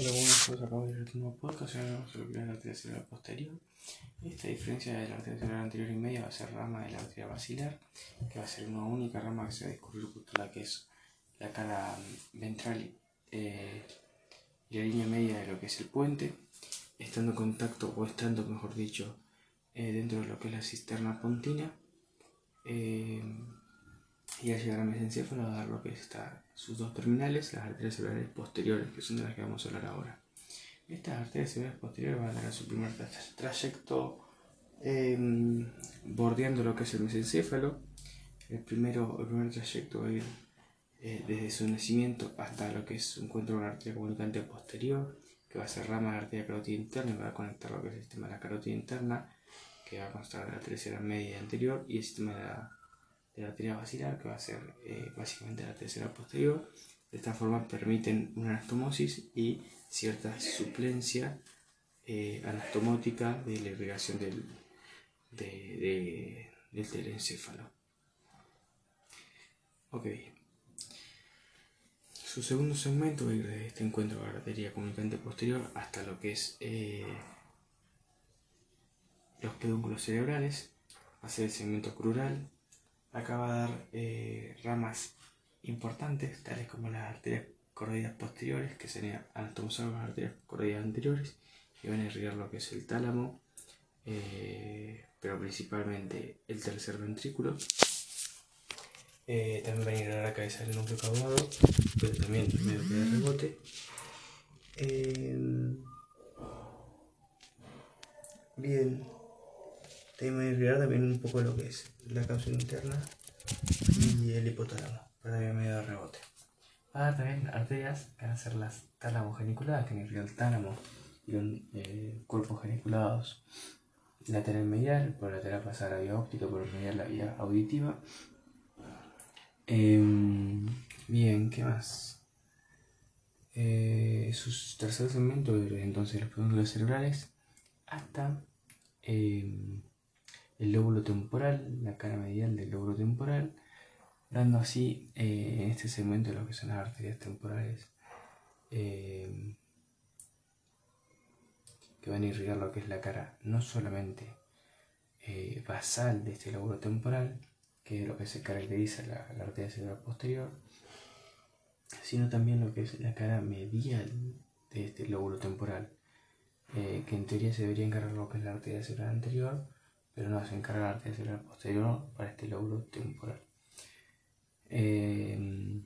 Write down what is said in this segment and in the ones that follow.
Hola, buenas noches, acabo de ver un nuevo podcast, ahora vamos a es la arteria cerebral posterior. Esta diferencia de la arteria cerebral anterior y media va a ser rama de la arteria basilar, que va a ser una única rama que se va a discurrir justo la que es la cara ventral eh, y la línea media de lo que es el puente, estando en contacto, o estando, mejor dicho, eh, dentro de lo que es la cisterna pontina. Eh, y al llegar a mesencéfalo va a dar lo que está sus dos terminales, las arterias cerebrales posteriores, que son de las que vamos a hablar ahora. Estas arterias cerebrales posteriores van a dar su primer trayecto em, bordeando lo que es el mesencéfalo. El, primero, el primer trayecto va a ir eh, desde su nacimiento hasta lo que es un encuentro con la arteria comunicante posterior, que va a ser rama de la arteria carótida interna y va a conectar lo que es el sistema de la carótida interna, que va a constar de la arteria media anterior y el sistema de la de la arteria basilar, que va a ser eh, básicamente la tercera posterior. De esta forma permiten una anastomosis y cierta suplencia eh, anastomótica de la irrigación del, del telencéfalo. Ok. Su segundo segmento va a ir desde este encuentro de la arteria comunicante posterior hasta lo que es eh, los pedúnculos cerebrales, va a ser el segmento crural, acaba de dar eh, ramas importantes, tales como las arterias coroides posteriores, que serían anatomosar las arterias coroides anteriores, y van a irrigar lo que es el tálamo, eh, pero principalmente el tercer ventrículo. Eh, también van a irrigar la cabeza del núcleo caudado, pero también medio que de rebote. bien, también van a también un poco lo que es la cápsula interna y el hipotálamo, para también medio de rebote. Va a dar también arterias que van a ser las tálamo geniculadas, que irrigan el tálamo y los eh, cuerpos geniculados lateral medial, por lateral pasar la vía óptica, por medial la vía auditiva. Em, bien, ¿qué más? Eh, su tercer segmento, entonces los pedúnculos cerebrales, hasta em, el lóbulo temporal, la cara medial del lóbulo temporal, dando así eh, en este segmento lo que son las arterias temporales eh, que van a irrigar lo que es la cara no solamente eh, basal de este lóbulo temporal, que es lo que se caracteriza la, la arteria cerebral posterior, sino también lo que es la cara medial de este lóbulo temporal, que en teoría se debería encargar lo que es la arteria cerebral anterior, pero no se encarga arteria cerebral posterior para este lóbulo temporal. Eh,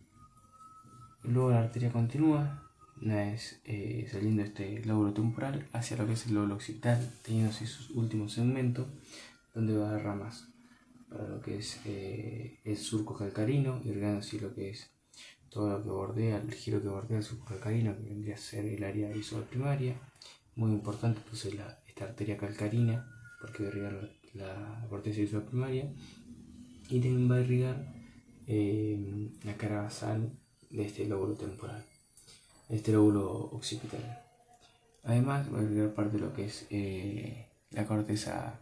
luego la arteria continúa, vez eh, saliendo este lóbulo temporal hacia lo que es el lóbulo occipital, teniendo así su último segmento, donde va a dar ramas para lo que es eh, el surco calcarino, irrigando así lo que es todo lo que bordea, el giro que bordea el surco calcarino, que vendría a ser el área visual primaria. Muy importante pues esta arteria calcarina, porque va la corteza visual primaria y también va a irrigar eh, la cara basal de este lóbulo temporal, este lóbulo occipital. Además va a irrigar parte de lo que es eh, la corteza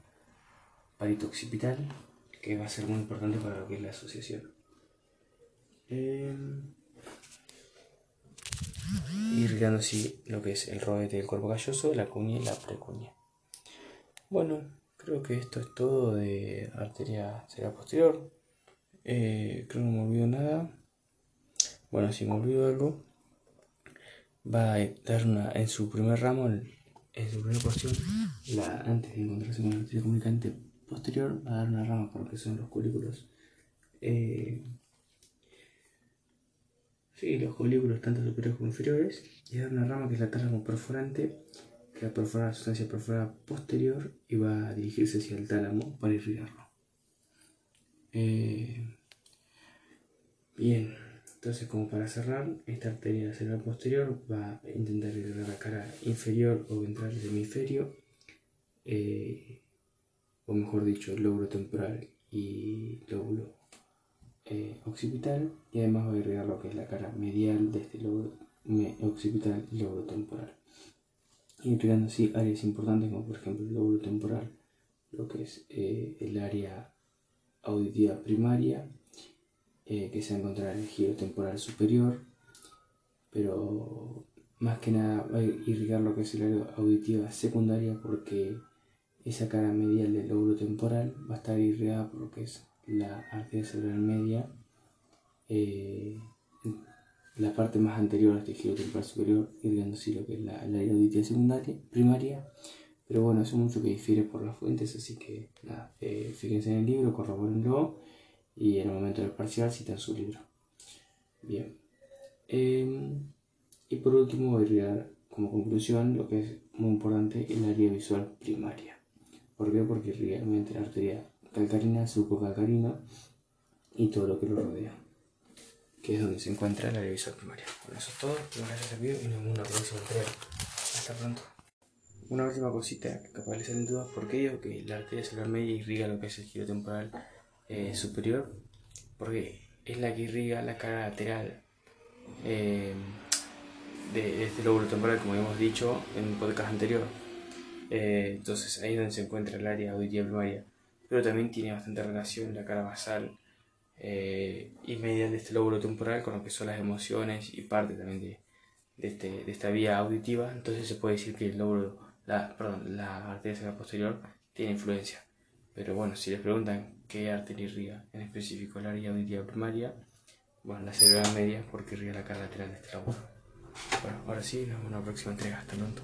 parito-occipital, que va a ser muy importante para lo que es la asociación. Eh, irrigando así lo que es el rodete del cuerpo calloso, la cuña y la precuña. Bueno, Creo que esto es todo de arteria cerebral posterior. Eh, creo que no me olvido nada. Bueno, si me olvido algo, va a dar una, en su primer ramo, en su primera porción, la, antes de encontrarse con la arteria comunicante posterior, va a dar una rama para lo que son los colículos. Eh, sí, los colículos tanto superiores como inferiores, y dar una rama que es la tálamo perforante que va a perforar la sustancia perforada posterior y va a dirigirse hacia el tálamo para irrigarlo. Eh, bien, entonces como para cerrar, esta arteria cerebral posterior va a intentar irrigar la cara inferior o ventral del hemisferio, eh, o mejor dicho, lóbulo temporal y lóbulo eh, occipital, y además va a irrigar lo que es la cara medial de este lóbulo occipital y lóbulo temporal integrando así áreas importantes como por ejemplo el lóbulo temporal, lo que es eh, el área auditiva primaria, eh, que se encuentra en el giro temporal superior, pero más que nada va a irrigar lo que es el área auditiva secundaria porque esa cara medial del lóbulo temporal va a estar irrigada por lo que es la arteria cerebral media, eh, la parte más anterior del tejido temporal superior, irrigando así lo que es la, área auditiva secundaria, primaria. Pero bueno, eso es mucho que difiere por las fuentes, así que nada, eh, fíjense en el libro, corroborenlo y en el momento del parcial citan su libro. Bien. Em, y por último voy a irrigar como conclusión lo que es muy importante el área visual primaria. ¿Por qué? Porque realmente la arteria calcarina, calcarino y todo lo que lo rodea, que es donde se encuentra área visual primaria. Bueno, eso es todo, espero que les haya servido y nos vemos en una próxima entrega. Hasta pronto. Una última cosita que capaz les salen dudas, ¿por qué digo que la arteria cerebral media irriga lo que es el giro temporal eh, superior? Porque es la que irriga la cara lateral eh, de este lóbulo temporal, como hemos dicho en un podcast anterior. Eh, entonces ahí es donde se encuentra el área auditiva primaria. Pero también tiene bastante relación la cara basal eh, y medial de este lóbulo temporal con lo que son las emociones y parte también de, de, este, de esta vía auditiva. Entonces se puede decir que el lóbulo, la, perdón, la arteria posterior tiene influencia. Pero bueno, si les preguntan qué arteria irriga, en específico el área auditiva primaria, bueno, la cerebral media porque irriga la cara lateral de este lóbulo. Bueno, ahora sí, nos vemos en la próxima entrega. Hasta pronto.